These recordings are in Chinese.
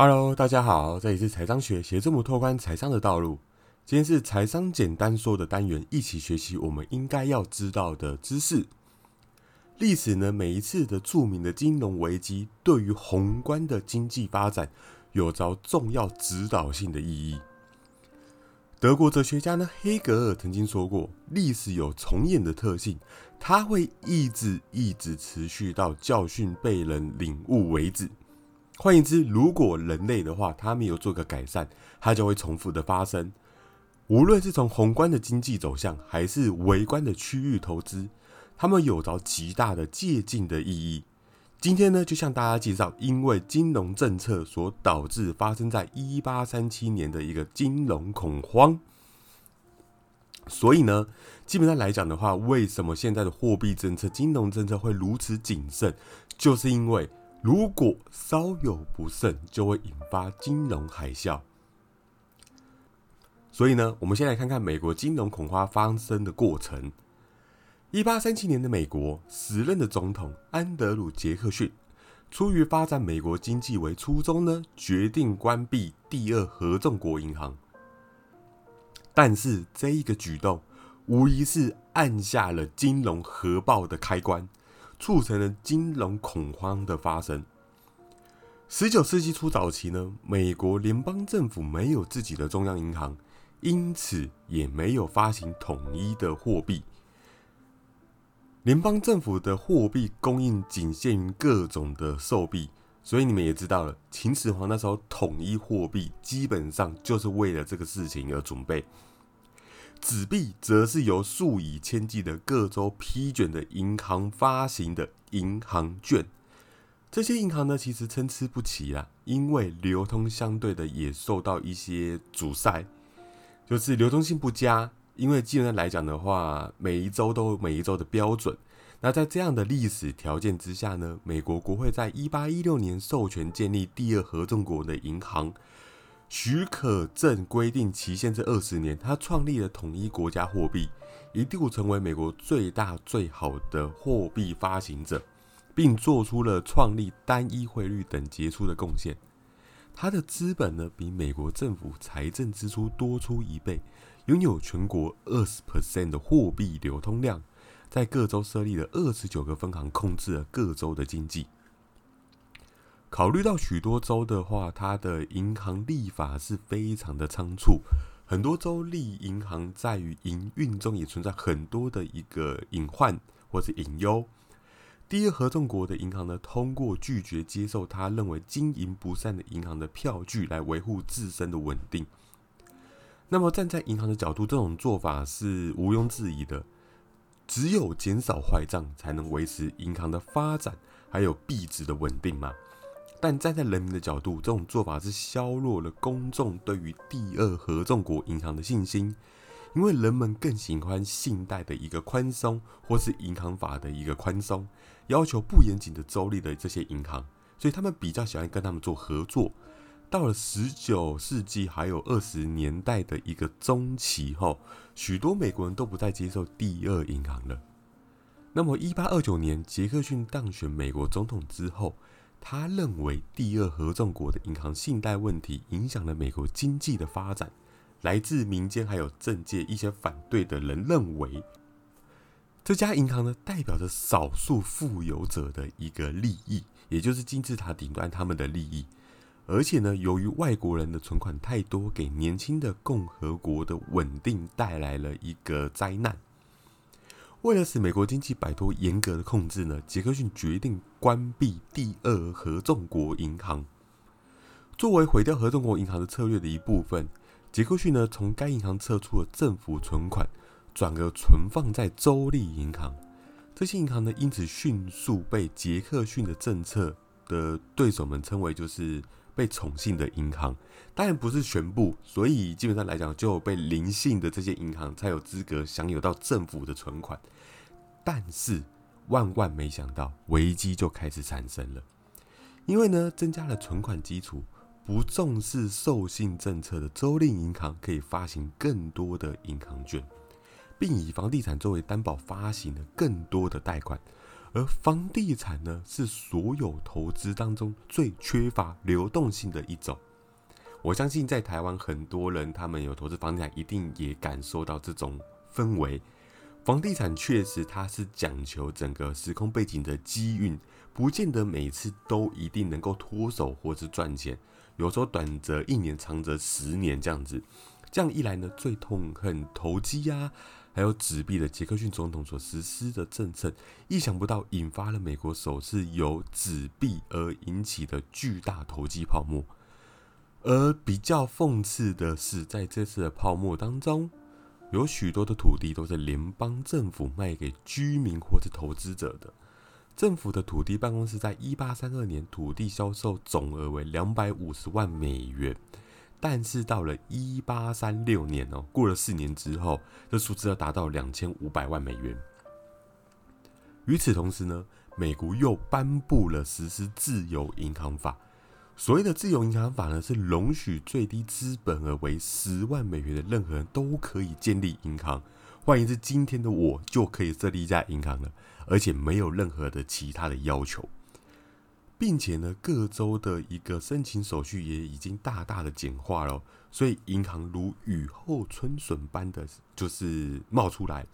Hello，大家好，这里是财商学，协助我们拓宽财商的道路。今天是财商简单说的单元，一起学习我们应该要知道的知识。历史呢，每一次的著名的金融危机，对于宏观的经济发展有着重要指导性的意义。德国哲学家呢，黑格尔曾经说过，历史有重演的特性，它会一直一直持续到教训被人领悟为止。换言之，如果人类的话，他没有做个改善，它就会重复的发生。无论是从宏观的经济走向，还是微观的区域投资，他们有着极大的借鉴的意义。今天呢，就向大家介绍，因为金融政策所导致发生在一八三七年的一个金融恐慌。所以呢，基本上来讲的话，为什么现在的货币政策、金融政策会如此谨慎？就是因为如果稍有不慎，就会引发金融海啸。所以呢，我们先来看看美国金融恐慌发生的过程。一八三七年的美国，时任的总统安德鲁·杰克逊，出于发展美国经济为初衷呢，决定关闭第二合众国银行。但是这一个举动，无疑是按下了金融核爆的开关，促成了金融恐慌的发生。十九世纪初早期呢，美国联邦政府没有自己的中央银行，因此也没有发行统一的货币。联邦政府的货币供应仅限于各种的兽币，所以你们也知道了，秦始皇那时候统一货币，基本上就是为了这个事情而准备。纸币则是由数以千计的各州批准的银行发行的银行券，这些银行呢，其实参差不齐啊，因为流通相对的也受到一些阻塞，就是流通性不佳。因为基本上来讲的话，每一周都有每一周的标准。那在这样的历史条件之下呢，美国国会在一八一六年授权建立第二合众国的银行许可证，规定期限是二十年。他创立了统一国家货币，一度成为美国最大最好的货币发行者，并做出了创立单一汇率等杰出的贡献。他的资本呢，比美国政府财政支出多出一倍。拥有全国二十 percent 的货币流通量，在各州设立了二十九个分行，控制了各州的经济。考虑到许多州的话，它的银行立法是非常的仓促，很多州立银行在于营运中也存在很多的一个隐患或是隐忧。第一合众国的银行呢，通过拒绝接受他认为经营不善的银行的票据来维护自身的稳定。那么站在银行的角度，这种做法是毋庸置疑的。只有减少坏账，才能维持银行的发展，还有币值的稳定嘛。但站在人民的角度，这种做法是削弱了公众对于第二合众国银行的信心，因为人们更喜欢信贷的一个宽松，或是银行法的一个宽松，要求不严谨的州立的这些银行，所以他们比较喜欢跟他们做合作。到了十九世纪，还有二十年代的一个中期后，许多美国人都不再接受第二银行了。那么，一八二九年杰克逊当选美国总统之后，他认为第二合众国的银行信贷问题影响了美国经济的发展。来自民间还有政界一些反对的人认为，这家银行呢，代表着少数富有者的一个利益，也就是金字塔顶端他们的利益。而且呢，由于外国人的存款太多，给年轻的共和国的稳定带来了一个灾难。为了使美国经济摆脱严格的控制呢，杰克逊决定关闭第二合众国银行。作为毁掉合众国银行的策略的一部分，杰克逊呢从该银行撤出了政府存款，转而存放在州立银行。这些银行呢，因此迅速被杰克逊的政策的对手们称为就是。被宠幸的银行，当然不是全部，所以基本上来讲，就被灵性的这些银行才有资格享有到政府的存款。但是万万没想到，危机就开始产生了。因为呢，增加了存款基础，不重视授信政策的州立银行可以发行更多的银行券，并以房地产作为担保发行了更多的贷款。而房地产呢，是所有投资当中最缺乏流动性的一种。我相信在台湾很多人，他们有投资房地产，一定也感受到这种氛围。房地产确实它是讲求整个时空背景的机运，不见得每次都一定能够脱手或是赚钱。有时候短则一年，长则十年这样子。这样一来呢，最痛恨投机啊，还有纸币的杰克逊总统所实施的政策，意想不到引发了美国首次由纸币而引起的巨大投机泡沫。而比较讽刺的是，在这次的泡沫当中，有许多的土地都是联邦政府卖给居民或是投资者的。政府的土地办公室在一八三二年土地销售总额为两百五十万美元，但是到了一八三六年哦，过了四年之后，这数字要达到两千五百万美元。与此同时呢，美国又颁布了实施自由银行法。所谓的自由银行法呢，是容许最低资本额为十万美元的任何人都可以建立银行。换言之，今天的我就可以设立一家银行了，而且没有任何的其他的要求，并且呢，各州的一个申请手续也已经大大的简化了，所以银行如雨后春笋般的就是冒出来，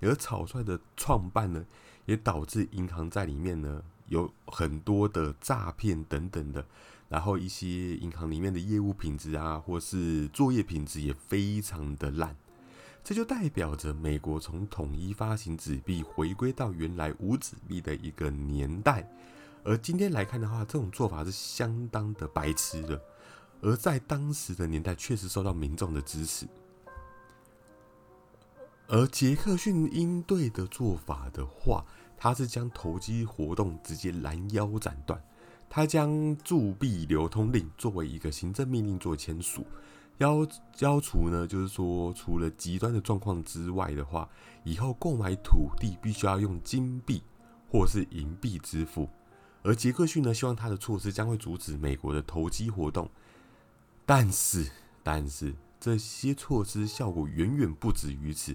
而草率的创办呢，也导致银行在里面呢有很多的诈骗等等的。然后一些银行里面的业务品质啊，或是作业品质也非常的烂，这就代表着美国从统一发行纸币回归到原来无纸币的一个年代。而今天来看的话，这种做法是相当的白痴的，而在当时的年代确实受到民众的支持。而杰克逊应对的做法的话，他是将投机活动直接拦腰斩断。他将铸币流通令作为一个行政命令做签署，要要除呢，就是说除了极端的状况之外的话，以后购买土地必须要用金币或是银币支付。而杰克逊呢，希望他的措施将会阻止美国的投机活动，但是但是这些措施效果远远不止于此。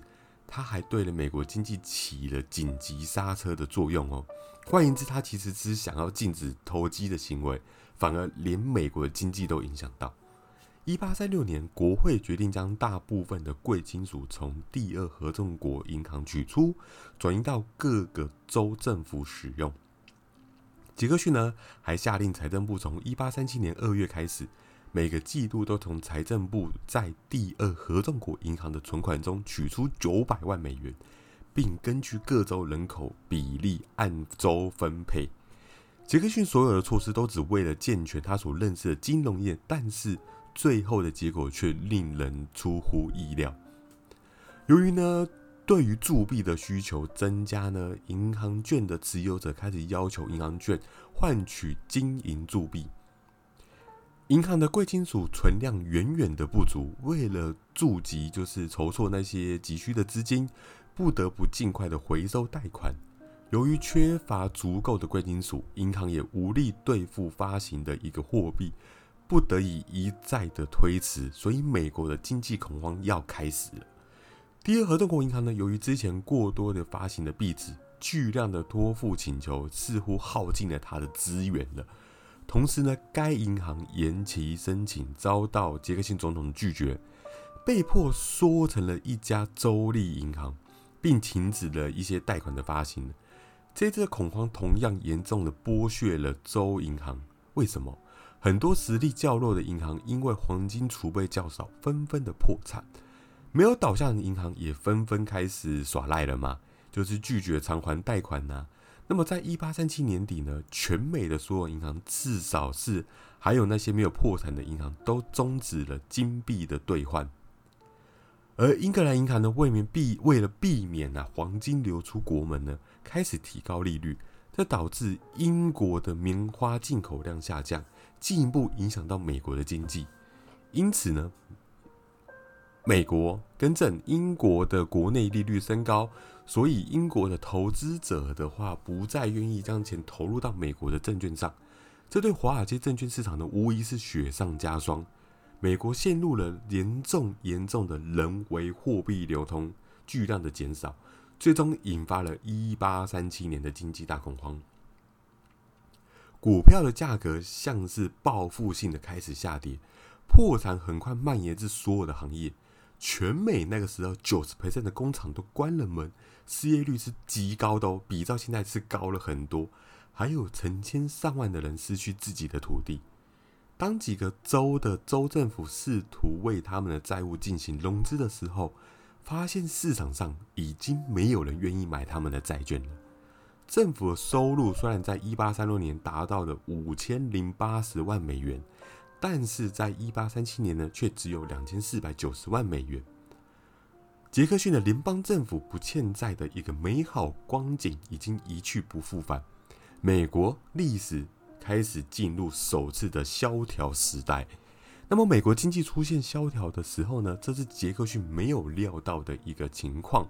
他还对了美国经济起了紧急刹车的作用哦。换言之，他其实只想要禁止投机的行为，反而连美国的经济都影响到。一八三六年，国会决定将大部分的贵金属从第二合众国银行取出，转移到各个州政府使用。杰克逊呢，还下令财政部从一八三七年二月开始。每个季度都从财政部在第二合众国银行的存款中取出九百万美元，并根据各州人口比例按州分配。杰克逊所有的措施都只为了健全他所认识的金融业，但是最后的结果却令人出乎意料。由于呢，对于铸币的需求增加呢，银行券的持有者开始要求银行券换取金银铸币。银行的贵金属存量远远的不足，为了助急，就是筹措那些急需的资金，不得不尽快的回收贷款。由于缺乏足够的贵金属，银行也无力兑付发行的一个货币，不得已一再的推迟，所以美国的经济恐慌要开始了。第二合众国银行呢，由于之前过多的发行的币纸，巨量的托付请求似乎耗尽了它的资源了。同时呢，该银行延期申请遭到杰克逊总统拒绝，被迫缩成了一家州立银行，并停止了一些贷款的发行。这次的恐慌同样严重的剥削了州银行。为什么？很多实力较弱的银行因为黄金储备较少，纷纷的破产。没有倒下的银行也纷纷开始耍赖了嘛，就是拒绝偿还贷款呐。那么，在一八三七年底呢，全美的所有银行，至少是还有那些没有破产的银行，都终止了金币的兑换。而英格兰银行呢，为免避为了避免啊黄金流出国门呢，开始提高利率，这导致英国的棉花进口量下降，进一步影响到美国的经济。因此呢。美国更正，英国的国内利率升高，所以英国的投资者的话不再愿意将钱投入到美国的证券上，这对华尔街证券市场呢无疑是雪上加霜。美国陷入了严重严重的人为货币流通巨量的减少，最终引发了一八三七年的经济大恐慌。股票的价格像是报复性的开始下跌，破产很快蔓延至所有的行业。全美那个时候，九十 percent 的工厂都关了门，失业率是极高的哦，比照现在是高了很多。还有成千上万的人失去自己的土地。当几个州的州政府试图为他们的债务进行融资的时候，发现市场上已经没有人愿意买他们的债券了。政府的收入虽然在一八三六年达到了五千零八十万美元。但是在一八三七年呢，却只有两千四百九十万美元。杰克逊的联邦政府不欠债的一个美好光景已经一去不复返，美国历史开始进入首次的萧条时代。那么，美国经济出现萧条的时候呢，这是杰克逊没有料到的一个情况。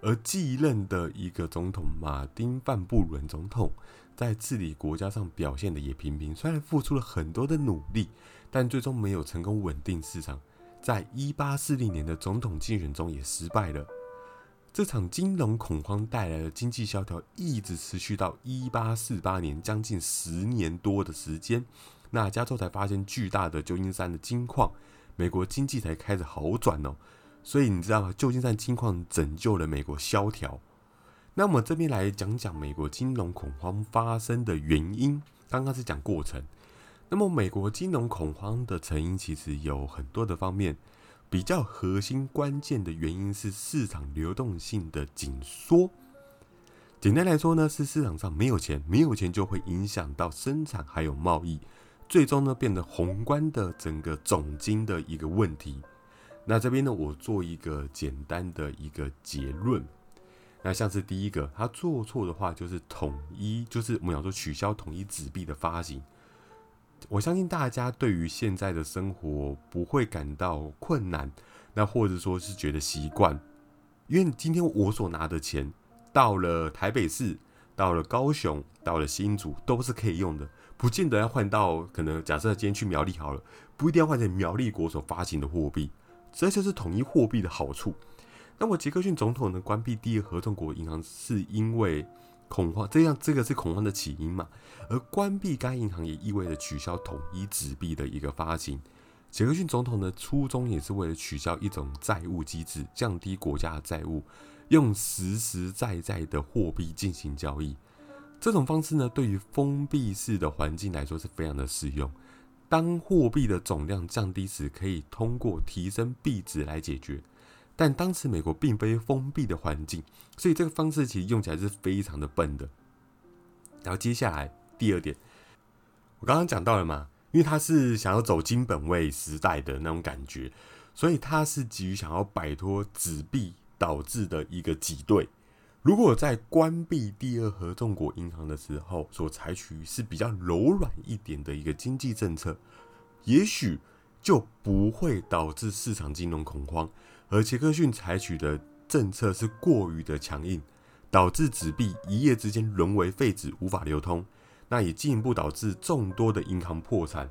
而继任的一个总统马丁·范布伦总统。在治理国家上表现的也平平，虽然付出了很多的努力，但最终没有成功稳定市场。在一八四零年的总统竞选中也失败了。这场金融恐慌带来的经济萧条一直持续到一八四八年，将近十年多的时间。那加州才发现巨大的旧金山的金矿，美国经济才开始好转哦。所以你知道吗？旧金山金矿拯救了美国萧条。那我们这边来讲讲美国金融恐慌发生的原因。刚刚是讲过程，那么美国金融恐慌的成因其实有很多的方面，比较核心关键的原因是市场流动性的紧缩。简单来说呢，是市场上没有钱，没有钱就会影响到生产还有贸易，最终呢变得宏观的整个总金的一个问题。那这边呢，我做一个简单的一个结论。那像是第一个，他做错的话就是统一，就是我们讲说取消统一纸币的发行。我相信大家对于现在的生活不会感到困难，那或者说是觉得习惯，因为今天我所拿的钱到了台北市、到了高雄、到了新竹都是可以用的，不见得要换到可能假设今天去苗栗好了，不一定要换成苗栗国所发行的货币，这就是统一货币的好处。那么杰克逊总统呢关闭第二合众国银行，是因为恐慌，这样这个是恐慌的起因嘛？而关闭该银行也意味着取消统一纸币的一个发行。杰克逊总统的初衷也是为了取消一种债务机制，降低国家的债务，用实实在在的货币进行交易。这种方式呢，对于封闭式的环境来说是非常的适用。当货币的总量降低时，可以通过提升币值来解决。但当时美国并非封闭的环境，所以这个方式其实用起来是非常的笨的。然后接下来第二点，我刚刚讲到了嘛，因为他是想要走金本位时代的那种感觉，所以他是急于想要摆脱纸币导致的一个挤兑。如果在关闭第二合众国银行的时候所采取是比较柔软一点的一个经济政策，也许就不会导致市场金融恐慌。而杰克逊采取的政策是过于的强硬，导致纸币一夜之间沦为废纸，无法流通。那也进一步导致众多的银行破产，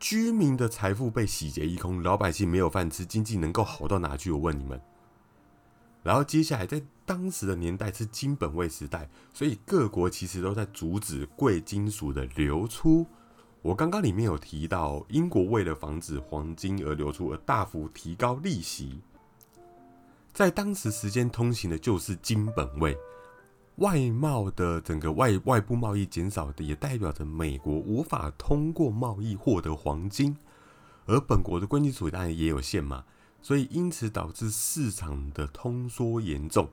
居民的财富被洗劫一空，老百姓没有饭吃，经济能够好到哪去？我问你们。然后接下来，在当时的年代是金本位时代，所以各国其实都在阻止贵金属的流出。我刚刚里面有提到，英国为了防止黄金而流出，而大幅提高利息。在当时时间通行的就是金本位，外贸的整个外外部贸易减少的，也代表着美国无法通过贸易获得黄金，而本国的贵金属当然也有限嘛，所以因此导致市场的通缩严重。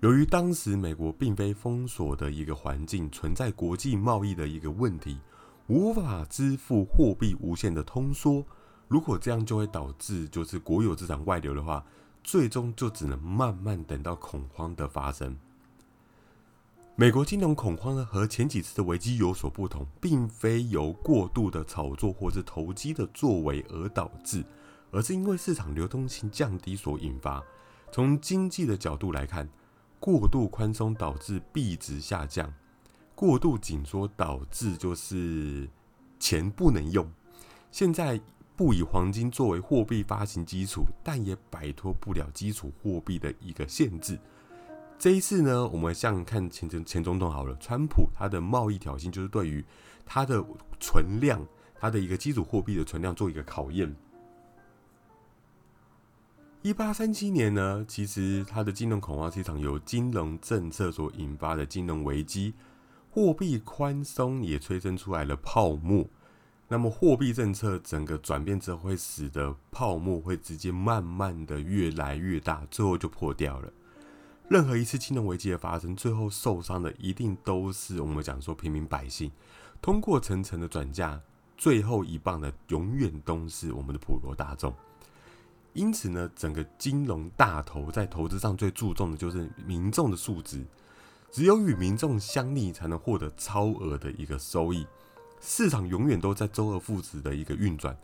由于当时美国并非封锁的一个环境，存在国际贸易的一个问题。无法支付货币无限的通缩，如果这样就会导致就是国有资产外流的话，最终就只能慢慢等到恐慌的发生。美国金融恐慌呢，和前几次的危机有所不同，并非由过度的炒作或是投机的作为而导致，而是因为市场流动性降低所引发。从经济的角度来看，过度宽松导致币值下降。过度紧缩导致就是钱不能用。现在不以黄金作为货币发行基础，但也摆脱不了基础货币的一个限制。这一次呢，我们像看前前前总统好了，川普他的贸易挑衅就是对于他的存量，他的一个基础货币的存量做一个考验。一八三七年呢，其实它的金融恐慌是一场由金融政策所引发的金融危机，货币宽松也催生出来了泡沫。那么货币政策整个转变之后，会使得泡沫会直接慢慢的越来越大，最后就破掉了。任何一次金融危机的发生，最后受伤的一定都是我们讲说平民百姓。通过层层的转嫁，最后一棒的永远都是我们的普罗大众。因此呢，整个金融大头在投资上最注重的就是民众的素质，只有与民众相逆，才能获得超额的一个收益。市场永远都在周而复始的一个运转。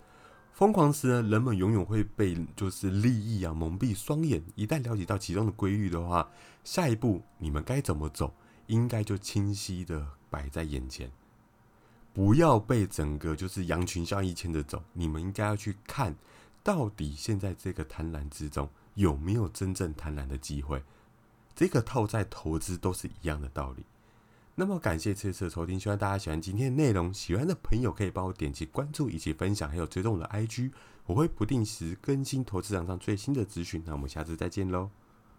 疯狂时呢，人们永远会被就是利益啊蒙蔽双眼。一旦了解到其中的规律的话，下一步你们该怎么走，应该就清晰的摆在眼前。不要被整个就是羊群效应牵着走，你们应该要去看。到底现在这个贪婪之中有没有真正贪婪的机会？这个套在投资都是一样的道理。那么感谢这次的收听，希望大家喜欢今天的内容。喜欢的朋友可以帮我点击关注以及分享，还有追踪我的 IG，我会不定时更新投资场上最新的资讯。那我们下次再见喽。